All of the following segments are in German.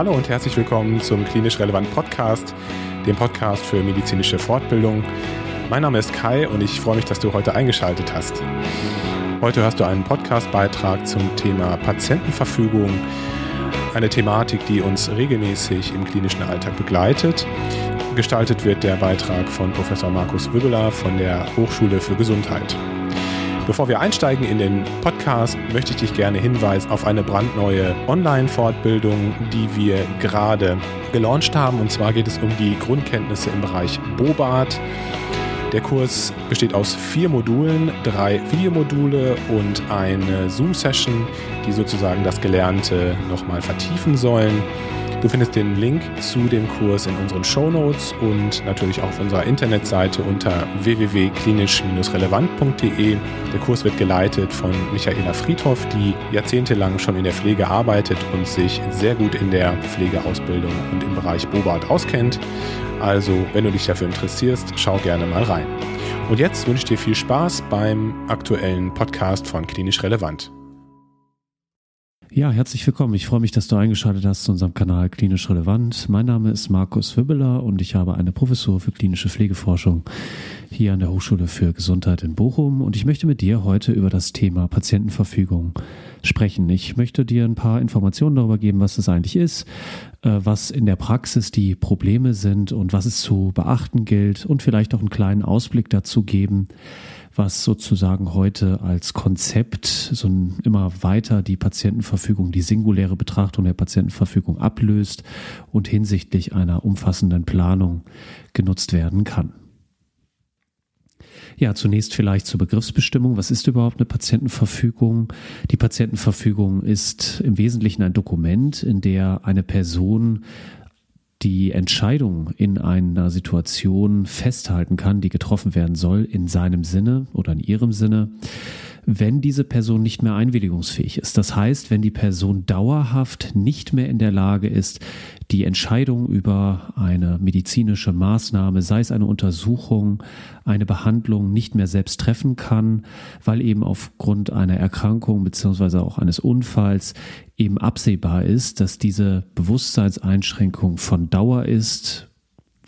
Hallo und herzlich willkommen zum Klinisch Relevant Podcast, dem Podcast für medizinische Fortbildung. Mein Name ist Kai und ich freue mich, dass du heute eingeschaltet hast. Heute hörst du einen Podcastbeitrag zum Thema Patientenverfügung, eine Thematik, die uns regelmäßig im klinischen Alltag begleitet. Gestaltet wird der Beitrag von Professor Markus Wibbeler von der Hochschule für Gesundheit. Bevor wir einsteigen in den Podcast, möchte ich dich gerne hinweisen auf eine brandneue Online-Fortbildung, die wir gerade gelauncht haben. Und zwar geht es um die Grundkenntnisse im Bereich Bobat. Der Kurs besteht aus vier Modulen, drei Videomodule und eine Zoom-Session, die sozusagen das Gelernte nochmal vertiefen sollen. Du findest den Link zu dem Kurs in unseren Show Notes und natürlich auch auf unserer Internetseite unter www.klinisch-relevant.de. Der Kurs wird geleitet von Michaela Friedhoff, die jahrzehntelang schon in der Pflege arbeitet und sich sehr gut in der Pflegeausbildung und im Bereich Bobat auskennt. Also, wenn du dich dafür interessierst, schau gerne mal rein. Und jetzt wünsche ich dir viel Spaß beim aktuellen Podcast von Klinisch Relevant. Ja, herzlich willkommen. Ich freue mich, dass du eingeschaltet hast zu unserem Kanal Klinisch Relevant. Mein Name ist Markus Wibbeler und ich habe eine Professur für klinische Pflegeforschung hier an der Hochschule für Gesundheit in Bochum und ich möchte mit dir heute über das Thema Patientenverfügung sprechen. Ich möchte dir ein paar Informationen darüber geben, was das eigentlich ist, äh, was in der Praxis die Probleme sind und was es zu beachten gilt und vielleicht auch einen kleinen Ausblick dazu geben, was sozusagen heute als Konzept so immer weiter die Patientenverfügung, die singuläre Betrachtung der Patientenverfügung ablöst und hinsichtlich einer umfassenden Planung genutzt werden kann. Ja, zunächst vielleicht zur Begriffsbestimmung. Was ist überhaupt eine Patientenverfügung? Die Patientenverfügung ist im Wesentlichen ein Dokument, in der eine Person die Entscheidung in einer Situation festhalten kann, die getroffen werden soll, in seinem Sinne oder in ihrem Sinne wenn diese Person nicht mehr einwilligungsfähig ist. Das heißt, wenn die Person dauerhaft nicht mehr in der Lage ist, die Entscheidung über eine medizinische Maßnahme, sei es eine Untersuchung, eine Behandlung, nicht mehr selbst treffen kann, weil eben aufgrund einer Erkrankung beziehungsweise auch eines Unfalls eben absehbar ist, dass diese Bewusstseinseinschränkung von Dauer ist,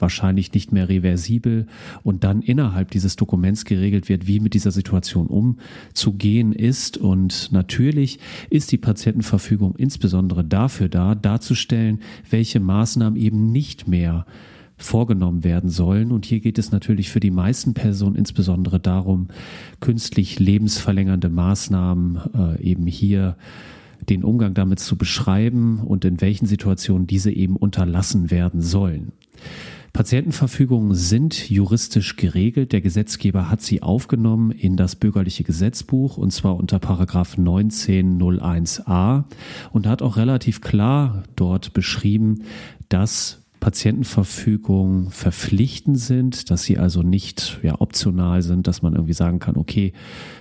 wahrscheinlich nicht mehr reversibel und dann innerhalb dieses Dokuments geregelt wird, wie mit dieser Situation umzugehen ist. Und natürlich ist die Patientenverfügung insbesondere dafür da, darzustellen, welche Maßnahmen eben nicht mehr vorgenommen werden sollen. Und hier geht es natürlich für die meisten Personen insbesondere darum, künstlich lebensverlängernde Maßnahmen äh, eben hier den Umgang damit zu beschreiben und in welchen Situationen diese eben unterlassen werden sollen. Patientenverfügungen sind juristisch geregelt. Der Gesetzgeber hat sie aufgenommen in das bürgerliche Gesetzbuch und zwar unter Paragraph 1901a und hat auch relativ klar dort beschrieben, dass Patientenverfügungen verpflichtend sind, dass sie also nicht ja, optional sind, dass man irgendwie sagen kann, okay,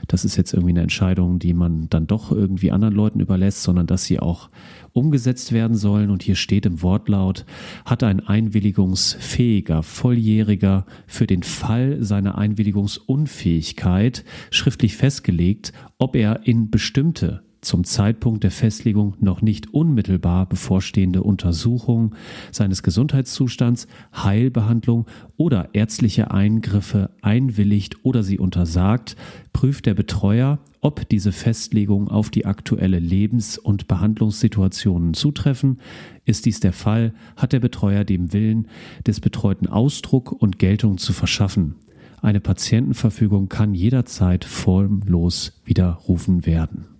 das ist jetzt irgendwie eine Entscheidung, die man dann doch irgendwie anderen Leuten überlässt, sondern dass sie auch umgesetzt werden sollen. Und hier steht im Wortlaut, hat ein einwilligungsfähiger Volljähriger für den Fall seiner Einwilligungsunfähigkeit schriftlich festgelegt, ob er in bestimmte zum Zeitpunkt der Festlegung noch nicht unmittelbar bevorstehende Untersuchung seines Gesundheitszustands, Heilbehandlung oder ärztliche Eingriffe einwilligt oder sie untersagt, prüft der Betreuer, ob diese Festlegungen auf die aktuelle Lebens- und Behandlungssituation zutreffen. Ist dies der Fall, hat der Betreuer dem Willen des Betreuten Ausdruck und Geltung zu verschaffen. Eine Patientenverfügung kann jederzeit formlos widerrufen werden.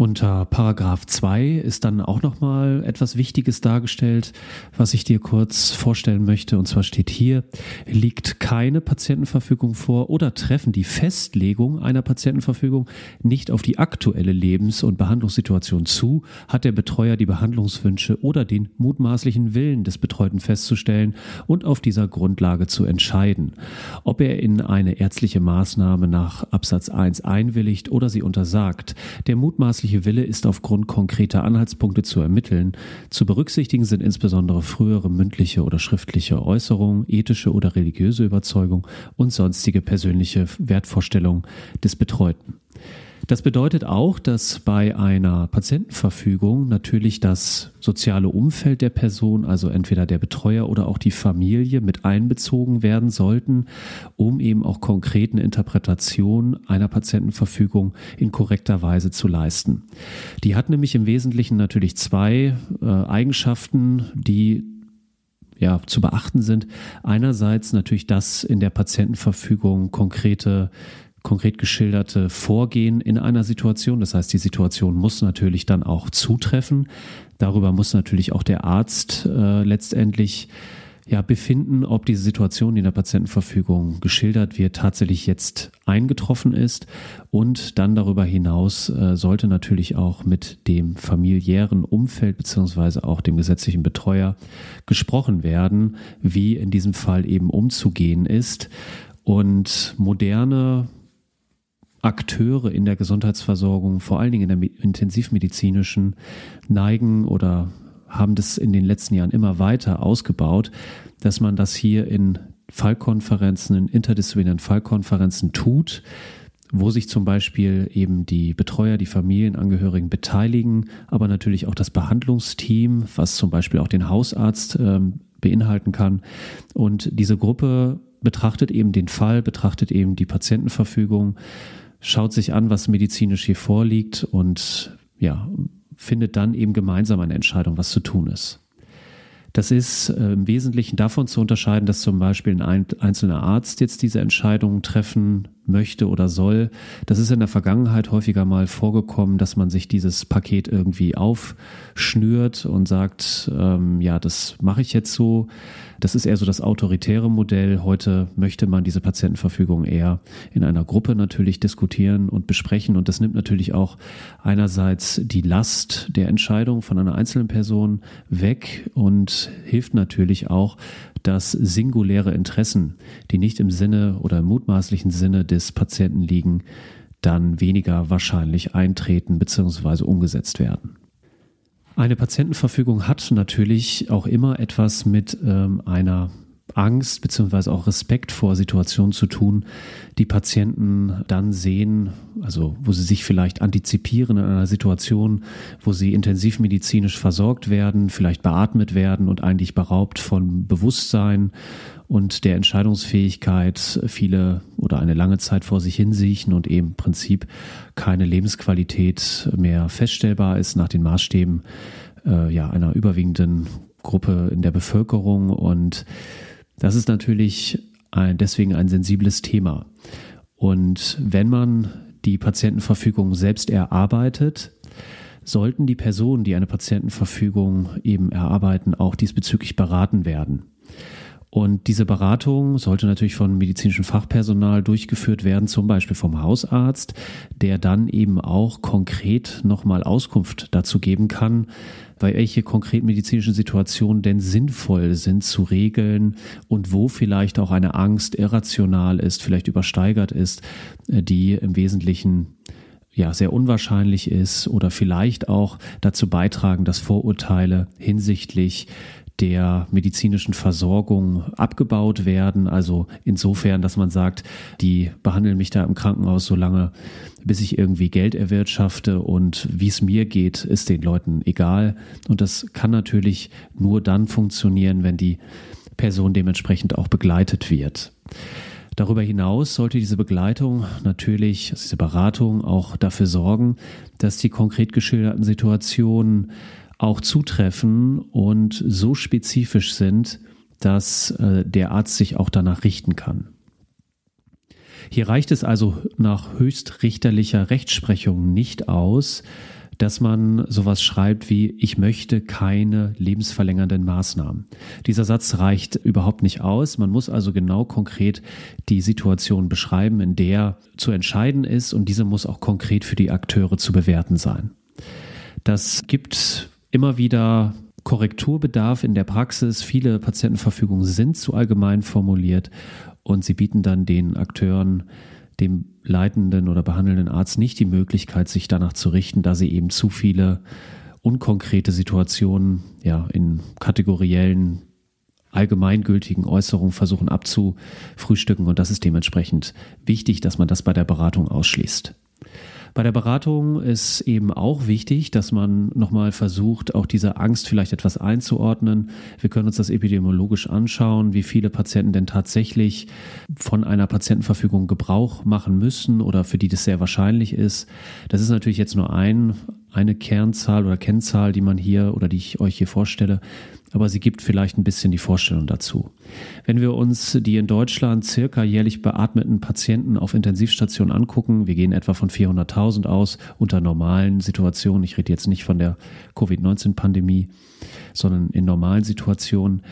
Unter Paragraph 2 ist dann auch nochmal etwas Wichtiges dargestellt, was ich dir kurz vorstellen möchte. Und zwar steht hier, liegt keine Patientenverfügung vor oder treffen die Festlegung einer Patientenverfügung nicht auf die aktuelle Lebens- und Behandlungssituation zu, hat der Betreuer die Behandlungswünsche oder den mutmaßlichen Willen des Betreuten festzustellen und auf dieser Grundlage zu entscheiden. Ob er in eine ärztliche Maßnahme nach Absatz 1 einwilligt oder sie untersagt. Der mutmaßliche menschliche Wille ist aufgrund konkreter Anhaltspunkte zu ermitteln. Zu berücksichtigen sind insbesondere frühere mündliche oder schriftliche Äußerungen, ethische oder religiöse Überzeugung und sonstige persönliche Wertvorstellungen des Betreuten. Das bedeutet auch, dass bei einer Patientenverfügung natürlich das soziale Umfeld der Person, also entweder der Betreuer oder auch die Familie mit einbezogen werden sollten, um eben auch konkreten Interpretationen einer Patientenverfügung in korrekter Weise zu leisten. Die hat nämlich im Wesentlichen natürlich zwei äh, Eigenschaften, die ja, zu beachten sind. Einerseits natürlich, dass in der Patientenverfügung konkrete konkret geschilderte Vorgehen in einer Situation. Das heißt, die Situation muss natürlich dann auch zutreffen. Darüber muss natürlich auch der Arzt äh, letztendlich ja, befinden, ob diese Situation, die in der Patientenverfügung geschildert wird, tatsächlich jetzt eingetroffen ist. Und dann darüber hinaus äh, sollte natürlich auch mit dem familiären Umfeld beziehungsweise auch dem gesetzlichen Betreuer gesprochen werden, wie in diesem Fall eben umzugehen ist. Und moderne Akteure in der Gesundheitsversorgung, vor allen Dingen in der intensivmedizinischen, neigen oder haben das in den letzten Jahren immer weiter ausgebaut, dass man das hier in Fallkonferenzen, in interdisziplinären Fallkonferenzen tut, wo sich zum Beispiel eben die Betreuer, die Familienangehörigen beteiligen, aber natürlich auch das Behandlungsteam, was zum Beispiel auch den Hausarzt ähm, beinhalten kann. Und diese Gruppe betrachtet eben den Fall, betrachtet eben die Patientenverfügung schaut sich an, was medizinisch hier vorliegt und ja, findet dann eben gemeinsam eine Entscheidung, was zu tun ist. Das ist äh, im Wesentlichen davon zu unterscheiden, dass zum Beispiel ein einzelner Arzt jetzt diese Entscheidung treffen möchte oder soll. Das ist in der Vergangenheit häufiger mal vorgekommen, dass man sich dieses Paket irgendwie aufschnürt und sagt, ähm, ja, das mache ich jetzt so. Das ist eher so das autoritäre Modell. Heute möchte man diese Patientenverfügung eher in einer Gruppe natürlich diskutieren und besprechen. Und das nimmt natürlich auch einerseits die Last der Entscheidung von einer einzelnen Person weg und hilft natürlich auch, dass singuläre Interessen, die nicht im Sinne oder im mutmaßlichen Sinne des Patienten liegen, dann weniger wahrscheinlich eintreten bzw. umgesetzt werden. Eine Patientenverfügung hat natürlich auch immer etwas mit ähm, einer Angst beziehungsweise auch Respekt vor Situationen zu tun, die Patienten dann sehen, also wo sie sich vielleicht antizipieren in einer Situation, wo sie intensivmedizinisch versorgt werden, vielleicht beatmet werden und eigentlich beraubt von Bewusstsein und der Entscheidungsfähigkeit viele oder eine lange Zeit vor sich hinsiechen und eben im Prinzip keine Lebensqualität mehr feststellbar ist nach den Maßstäben äh, ja, einer überwiegenden Gruppe in der Bevölkerung. Und das ist natürlich ein, deswegen ein sensibles Thema. Und wenn man die Patientenverfügung selbst erarbeitet, sollten die Personen, die eine Patientenverfügung eben erarbeiten, auch diesbezüglich beraten werden. Und diese Beratung sollte natürlich von medizinischem Fachpersonal durchgeführt werden, zum Beispiel vom Hausarzt, der dann eben auch konkret nochmal Auskunft dazu geben kann, bei welche konkret medizinischen Situationen denn sinnvoll sind zu regeln und wo vielleicht auch eine Angst irrational ist, vielleicht übersteigert ist, äh, die im Wesentlichen ja sehr unwahrscheinlich ist oder vielleicht auch dazu beitragen, dass Vorurteile hinsichtlich der medizinischen Versorgung abgebaut werden. Also insofern, dass man sagt, die behandeln mich da im Krankenhaus so lange, bis ich irgendwie Geld erwirtschafte und wie es mir geht, ist den Leuten egal. Und das kann natürlich nur dann funktionieren, wenn die Person dementsprechend auch begleitet wird. Darüber hinaus sollte diese Begleitung natürlich, diese Beratung auch dafür sorgen, dass die konkret geschilderten Situationen auch zutreffen und so spezifisch sind, dass äh, der Arzt sich auch danach richten kann. Hier reicht es also nach höchstrichterlicher Rechtsprechung nicht aus, dass man sowas schreibt wie ich möchte keine lebensverlängernden Maßnahmen. Dieser Satz reicht überhaupt nicht aus. Man muss also genau konkret die Situation beschreiben, in der zu entscheiden ist und diese muss auch konkret für die Akteure zu bewerten sein. Das gibt immer wieder Korrekturbedarf in der Praxis. Viele Patientenverfügungen sind zu allgemein formuliert und sie bieten dann den Akteuren, dem leitenden oder behandelnden Arzt nicht die Möglichkeit, sich danach zu richten, da sie eben zu viele unkonkrete Situationen ja, in kategoriellen allgemeingültigen Äußerungen versuchen abzufrühstücken und das ist dementsprechend wichtig, dass man das bei der Beratung ausschließt. Bei der Beratung ist eben auch wichtig, dass man nochmal versucht, auch diese Angst vielleicht etwas einzuordnen. Wir können uns das epidemiologisch anschauen, wie viele Patienten denn tatsächlich von einer Patientenverfügung Gebrauch machen müssen oder für die das sehr wahrscheinlich ist. Das ist natürlich jetzt nur ein, eine Kernzahl oder Kennzahl, die man hier oder die ich euch hier vorstelle aber sie gibt vielleicht ein bisschen die Vorstellung dazu. Wenn wir uns die in Deutschland circa jährlich beatmeten Patienten auf Intensivstationen angucken, wir gehen etwa von 400.000 aus unter normalen Situationen, ich rede jetzt nicht von der Covid-19-Pandemie, sondern in normalen Situationen,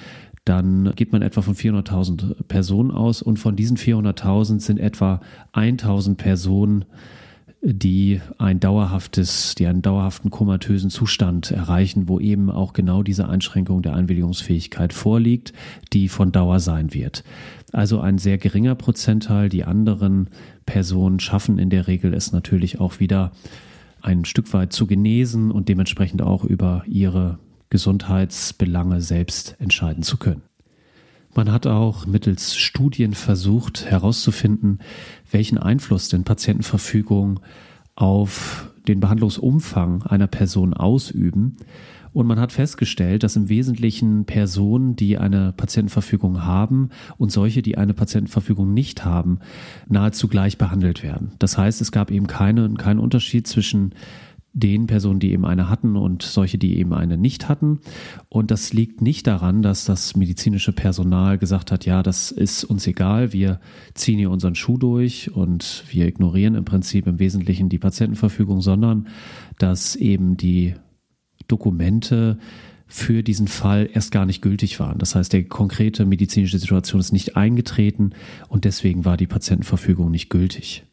dann geht man etwa von 400.000 Personen aus und von diesen 400.000 sind etwa 1.000 Personen die ein dauerhaftes, die einen dauerhaften komatösen Zustand erreichen, wo eben auch genau diese Einschränkung der Einwilligungsfähigkeit vorliegt, die von Dauer sein wird. Also ein sehr geringer Prozentteil. Die anderen Personen schaffen in der Regel es natürlich auch wieder ein Stück weit zu genesen und dementsprechend auch über ihre Gesundheitsbelange selbst entscheiden zu können. Man hat auch mittels Studien versucht herauszufinden, welchen Einfluss denn Patientenverfügung auf den Behandlungsumfang einer Person ausüben. Und man hat festgestellt, dass im Wesentlichen Personen, die eine Patientenverfügung haben und solche, die eine Patientenverfügung nicht haben, nahezu gleich behandelt werden. Das heißt, es gab eben keine, keinen Unterschied zwischen den Personen, die eben eine hatten und solche, die eben eine nicht hatten. Und das liegt nicht daran, dass das medizinische Personal gesagt hat, ja, das ist uns egal, wir ziehen hier unseren Schuh durch und wir ignorieren im Prinzip im Wesentlichen die Patientenverfügung, sondern dass eben die Dokumente für diesen Fall erst gar nicht gültig waren. Das heißt, die konkrete medizinische Situation ist nicht eingetreten und deswegen war die Patientenverfügung nicht gültig.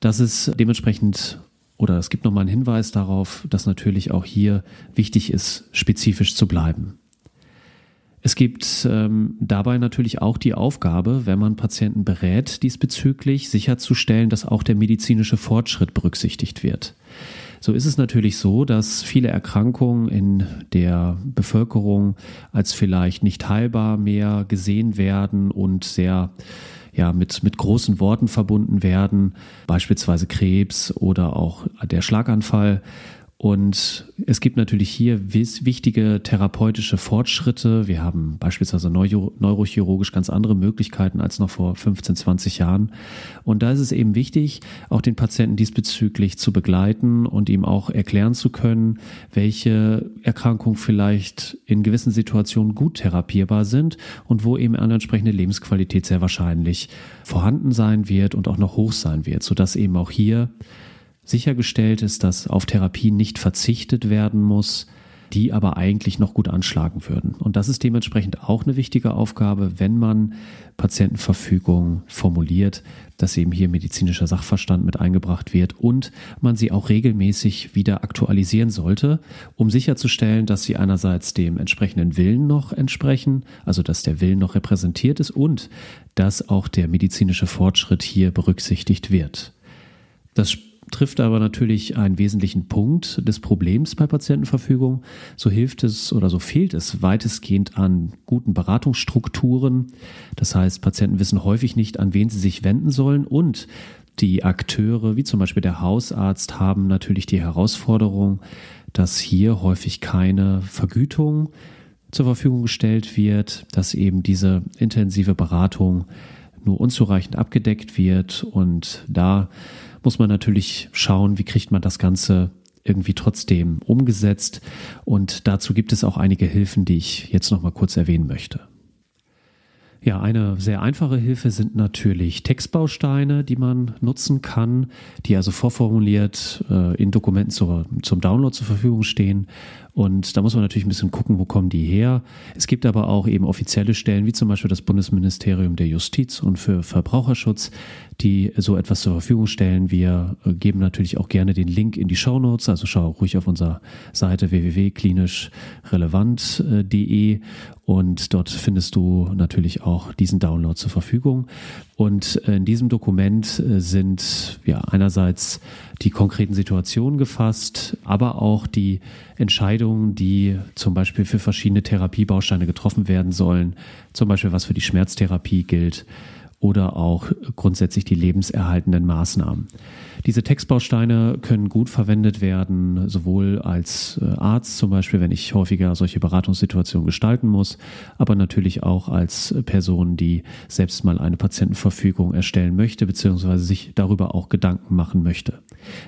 Das ist dementsprechend oder es gibt nochmal einen Hinweis darauf, dass natürlich auch hier wichtig ist, spezifisch zu bleiben. Es gibt ähm, dabei natürlich auch die Aufgabe, wenn man Patienten berät, diesbezüglich sicherzustellen, dass auch der medizinische Fortschritt berücksichtigt wird. So ist es natürlich so, dass viele Erkrankungen in der Bevölkerung als vielleicht nicht heilbar mehr gesehen werden und sehr ja mit, mit großen Worten verbunden werden, beispielsweise Krebs oder auch der Schlaganfall. Und es gibt natürlich hier wichtige therapeutische Fortschritte. Wir haben beispielsweise neuro neurochirurgisch ganz andere Möglichkeiten als noch vor 15, 20 Jahren. Und da ist es eben wichtig, auch den Patienten diesbezüglich zu begleiten und ihm auch erklären zu können, welche Erkrankungen vielleicht in gewissen Situationen gut therapierbar sind und wo eben eine entsprechende Lebensqualität sehr wahrscheinlich vorhanden sein wird und auch noch hoch sein wird, sodass eben auch hier sichergestellt ist, dass auf Therapie nicht verzichtet werden muss, die aber eigentlich noch gut anschlagen würden. Und das ist dementsprechend auch eine wichtige Aufgabe, wenn man Patientenverfügung formuliert, dass eben hier medizinischer Sachverstand mit eingebracht wird und man sie auch regelmäßig wieder aktualisieren sollte, um sicherzustellen, dass sie einerseits dem entsprechenden Willen noch entsprechen, also dass der Willen noch repräsentiert ist und dass auch der medizinische Fortschritt hier berücksichtigt wird. Das trifft aber natürlich einen wesentlichen Punkt des Problems bei Patientenverfügung. So hilft es oder so fehlt es weitestgehend an guten Beratungsstrukturen. Das heißt, Patienten wissen häufig nicht, an wen sie sich wenden sollen und die Akteure, wie zum Beispiel der Hausarzt, haben natürlich die Herausforderung, dass hier häufig keine Vergütung zur Verfügung gestellt wird, dass eben diese intensive Beratung nur unzureichend abgedeckt wird und da muss man natürlich schauen, wie kriegt man das Ganze irgendwie trotzdem umgesetzt. Und dazu gibt es auch einige Hilfen, die ich jetzt noch mal kurz erwähnen möchte. Ja, eine sehr einfache Hilfe sind natürlich Textbausteine, die man nutzen kann, die also vorformuliert äh, in Dokumenten zur, zum Download zur Verfügung stehen. Und da muss man natürlich ein bisschen gucken, wo kommen die her. Es gibt aber auch eben offizielle Stellen, wie zum Beispiel das Bundesministerium der Justiz und für Verbraucherschutz, die so etwas zur Verfügung stellen. Wir äh, geben natürlich auch gerne den Link in die Show Notes, also schau ruhig auf unserer Seite www.klinischrelevant.de und dort findest du natürlich auch diesen Download zur Verfügung. Und in diesem Dokument äh, sind ja einerseits die konkreten Situationen gefasst, aber auch die Entscheidungen, die zum Beispiel für verschiedene Therapiebausteine getroffen werden sollen, zum Beispiel was für die Schmerztherapie gilt oder auch grundsätzlich die lebenserhaltenden Maßnahmen. Diese Textbausteine können gut verwendet werden, sowohl als äh, Arzt zum Beispiel, wenn ich häufiger solche Beratungssituationen gestalten muss, aber natürlich auch als Person, die selbst mal eine Patientenverfügung erstellen möchte, beziehungsweise sich darüber auch Gedanken machen möchte.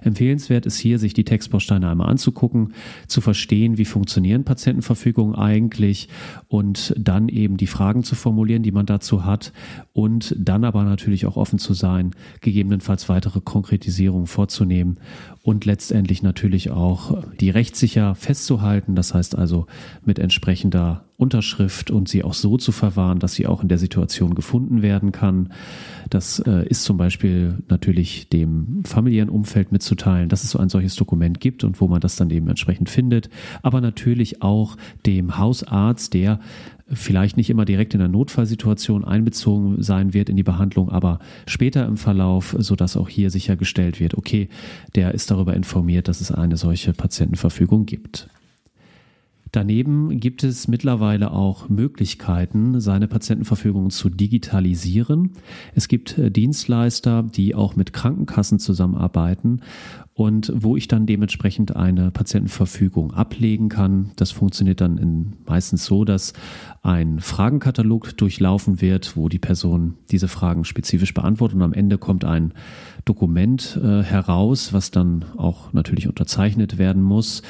Empfehlenswert ist hier, sich die Textbausteine einmal anzugucken, zu verstehen, wie funktionieren Patientenverfügungen eigentlich und dann eben die Fragen zu formulieren, die man dazu hat und dann aber natürlich auch offen zu sein, gegebenenfalls weitere Konkretisierungen vorzunehmen und letztendlich natürlich auch die rechtssicher festzuhalten, das heißt also mit entsprechender Unterschrift und sie auch so zu verwahren, dass sie auch in der Situation gefunden werden kann. Das äh, ist zum Beispiel natürlich dem familiären Umfeld mitzuteilen, dass es so ein solches Dokument gibt und wo man das dann eben entsprechend findet, aber natürlich auch dem Hausarzt, der vielleicht nicht immer direkt in der Notfallsituation einbezogen sein wird in die Behandlung, aber später im Verlauf, sodass auch hier sichergestellt wird, okay, der ist darüber informiert, dass es eine solche Patientenverfügung gibt. Daneben gibt es mittlerweile auch Möglichkeiten, seine Patientenverfügungen zu digitalisieren. Es gibt äh, Dienstleister, die auch mit Krankenkassen zusammenarbeiten und wo ich dann dementsprechend eine Patientenverfügung ablegen kann. Das funktioniert dann in, meistens so, dass ein Fragenkatalog durchlaufen wird, wo die Person diese Fragen spezifisch beantwortet und am Ende kommt ein Dokument äh, heraus, was dann auch natürlich unterzeichnet werden muss.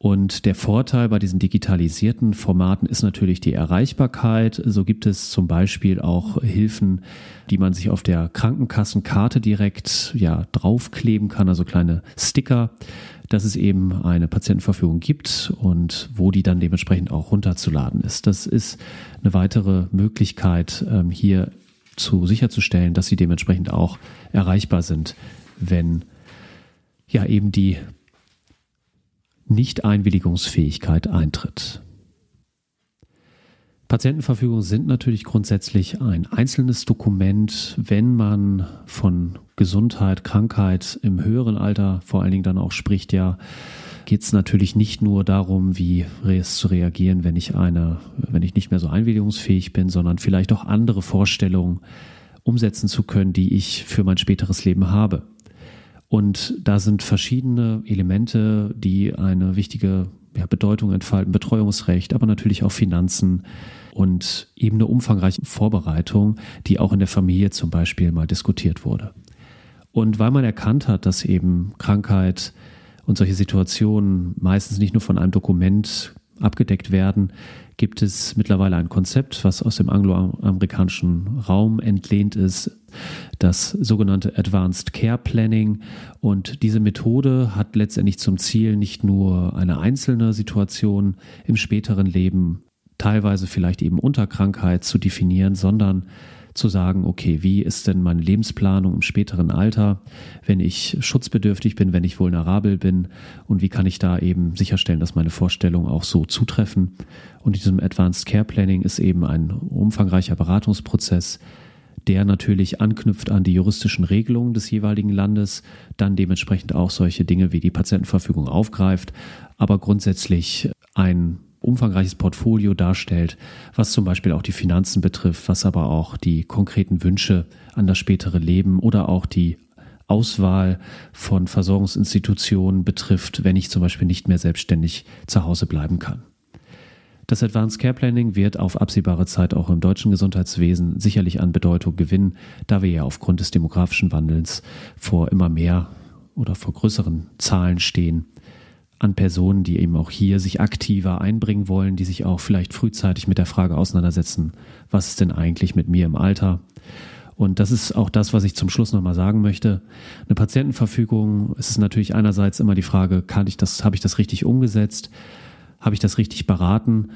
Und der Vorteil bei diesen digitalisierten Formaten ist natürlich die Erreichbarkeit. So gibt es zum Beispiel auch Hilfen, die man sich auf der Krankenkassenkarte direkt ja draufkleben kann, also kleine Sticker, dass es eben eine Patientenverfügung gibt und wo die dann dementsprechend auch runterzuladen ist. Das ist eine weitere Möglichkeit, ähm, hier zu sicherzustellen, dass sie dementsprechend auch erreichbar sind, wenn ja eben die Nicht-Einwilligungsfähigkeit eintritt. Patientenverfügungen sind natürlich grundsätzlich ein einzelnes Dokument, wenn man von Gesundheit, Krankheit im höheren Alter vor allen Dingen dann auch spricht, ja, geht es natürlich nicht nur darum, wie es zu reagieren, wenn ich eine, wenn ich nicht mehr so einwilligungsfähig bin, sondern vielleicht auch andere Vorstellungen umsetzen zu können, die ich für mein späteres Leben habe. Und da sind verschiedene Elemente, die eine wichtige ja, Bedeutung entfalten. Betreuungsrecht, aber natürlich auch Finanzen und eben eine umfangreiche Vorbereitung, die auch in der Familie zum Beispiel mal diskutiert wurde. Und weil man erkannt hat, dass eben Krankheit und solche Situationen meistens nicht nur von einem Dokument abgedeckt werden, gibt es mittlerweile ein Konzept, was aus dem angloamerikanischen Raum entlehnt ist, das sogenannte Advanced Care Planning. Und diese Methode hat letztendlich zum Ziel, nicht nur eine einzelne Situation im späteren Leben, teilweise vielleicht eben unter Krankheit zu definieren, sondern zu sagen, okay, wie ist denn meine Lebensplanung im späteren Alter, wenn ich schutzbedürftig bin, wenn ich vulnerabel bin und wie kann ich da eben sicherstellen, dass meine Vorstellungen auch so zutreffen. Und in diesem Advanced Care Planning ist eben ein umfangreicher Beratungsprozess, der natürlich anknüpft an die juristischen Regelungen des jeweiligen Landes, dann dementsprechend auch solche Dinge wie die Patientenverfügung aufgreift, aber grundsätzlich ein umfangreiches Portfolio darstellt, was zum Beispiel auch die Finanzen betrifft, was aber auch die konkreten Wünsche an das spätere Leben oder auch die Auswahl von Versorgungsinstitutionen betrifft, wenn ich zum Beispiel nicht mehr selbstständig zu Hause bleiben kann. Das Advanced Care Planning wird auf absehbare Zeit auch im deutschen Gesundheitswesen sicherlich an Bedeutung gewinnen, da wir ja aufgrund des demografischen Wandels vor immer mehr oder vor größeren Zahlen stehen an Personen, die eben auch hier sich aktiver einbringen wollen, die sich auch vielleicht frühzeitig mit der Frage auseinandersetzen, was ist denn eigentlich mit mir im Alter? Und das ist auch das, was ich zum Schluss nochmal sagen möchte. Eine Patientenverfügung, es ist natürlich einerseits immer die Frage, kann ich das, habe ich das richtig umgesetzt? Habe ich das richtig beraten?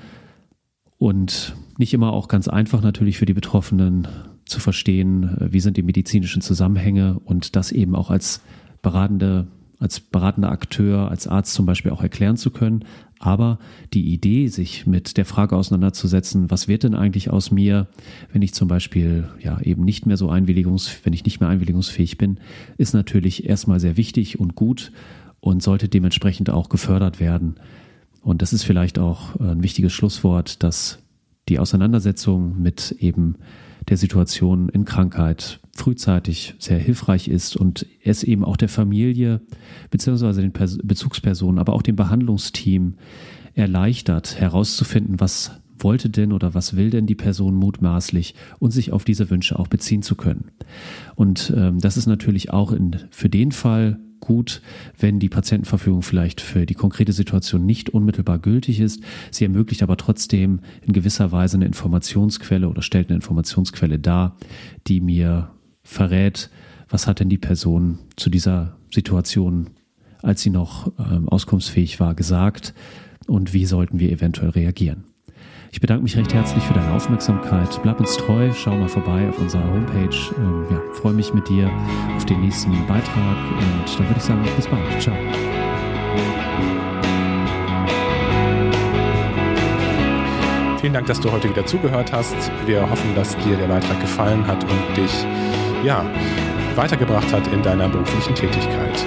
Und nicht immer auch ganz einfach natürlich für die Betroffenen zu verstehen, wie sind die medizinischen Zusammenhänge und das eben auch als beratende als beratender Akteur, als Arzt zum Beispiel auch erklären zu können. Aber die Idee, sich mit der Frage auseinanderzusetzen, was wird denn eigentlich aus mir, wenn ich zum Beispiel ja eben nicht mehr so einwilligungs, wenn ich nicht mehr einwilligungsfähig bin, ist natürlich erstmal sehr wichtig und gut und sollte dementsprechend auch gefördert werden. Und das ist vielleicht auch ein wichtiges Schlusswort, dass die Auseinandersetzung mit eben der Situation in Krankheit frühzeitig sehr hilfreich ist und es eben auch der Familie beziehungsweise den Bezugspersonen, aber auch dem Behandlungsteam erleichtert, herauszufinden, was wollte denn oder was will denn die Person mutmaßlich und sich auf diese Wünsche auch beziehen zu können. Und ähm, das ist natürlich auch in, für den Fall gut, wenn die Patientenverfügung vielleicht für die konkrete Situation nicht unmittelbar gültig ist. Sie ermöglicht aber trotzdem in gewisser Weise eine Informationsquelle oder stellt eine Informationsquelle dar, die mir verrät, was hat denn die Person zu dieser Situation, als sie noch ähm, auskunftsfähig war, gesagt und wie sollten wir eventuell reagieren. Ich bedanke mich recht herzlich für deine Aufmerksamkeit. Bleib uns treu, schau mal vorbei auf unserer Homepage. Ähm, ja, freue mich mit dir auf den nächsten Beitrag und dann würde ich sagen, bis bald. Ciao. Vielen Dank, dass du heute wieder zugehört hast. Wir hoffen, dass dir der Beitrag gefallen hat und dich ja, weitergebracht hat in deiner beruflichen Tätigkeit.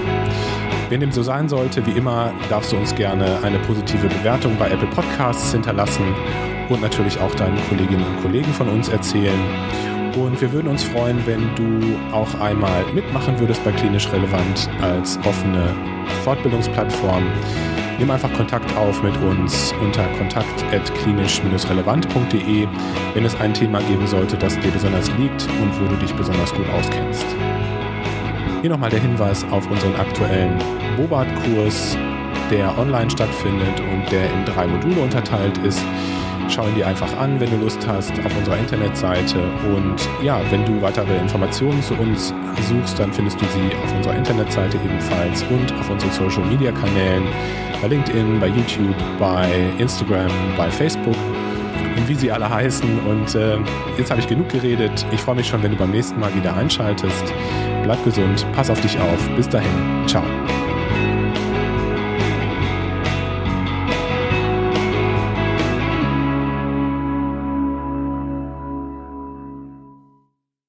Wenn dem so sein sollte, wie immer, darfst du uns gerne eine positive Bewertung bei Apple Podcasts hinterlassen und natürlich auch deinen Kolleginnen und Kollegen von uns erzählen. Und wir würden uns freuen, wenn du auch einmal mitmachen würdest bei Klinisch Relevant als offene Fortbildungsplattform. Nimm einfach Kontakt auf mit uns unter kontakt.klinisch-relevant.de, wenn es ein Thema geben sollte, das dir besonders liegt und wo du dich besonders gut auskennst. Hier nochmal der Hinweis auf unseren aktuellen Bobat-Kurs, der online stattfindet und der in drei Module unterteilt ist. Schau ihn dir einfach an, wenn du Lust hast, auf unserer Internetseite. Und ja, wenn du weitere Informationen zu uns suchst, dann findest du sie auf unserer Internetseite ebenfalls und auf unseren Social Media Kanälen, bei LinkedIn, bei YouTube, bei Instagram, bei Facebook und wie sie alle heißen. Und äh, jetzt habe ich genug geredet. Ich freue mich schon, wenn du beim nächsten Mal wieder einschaltest. Bleib gesund, pass auf dich auf. Bis dahin, ciao.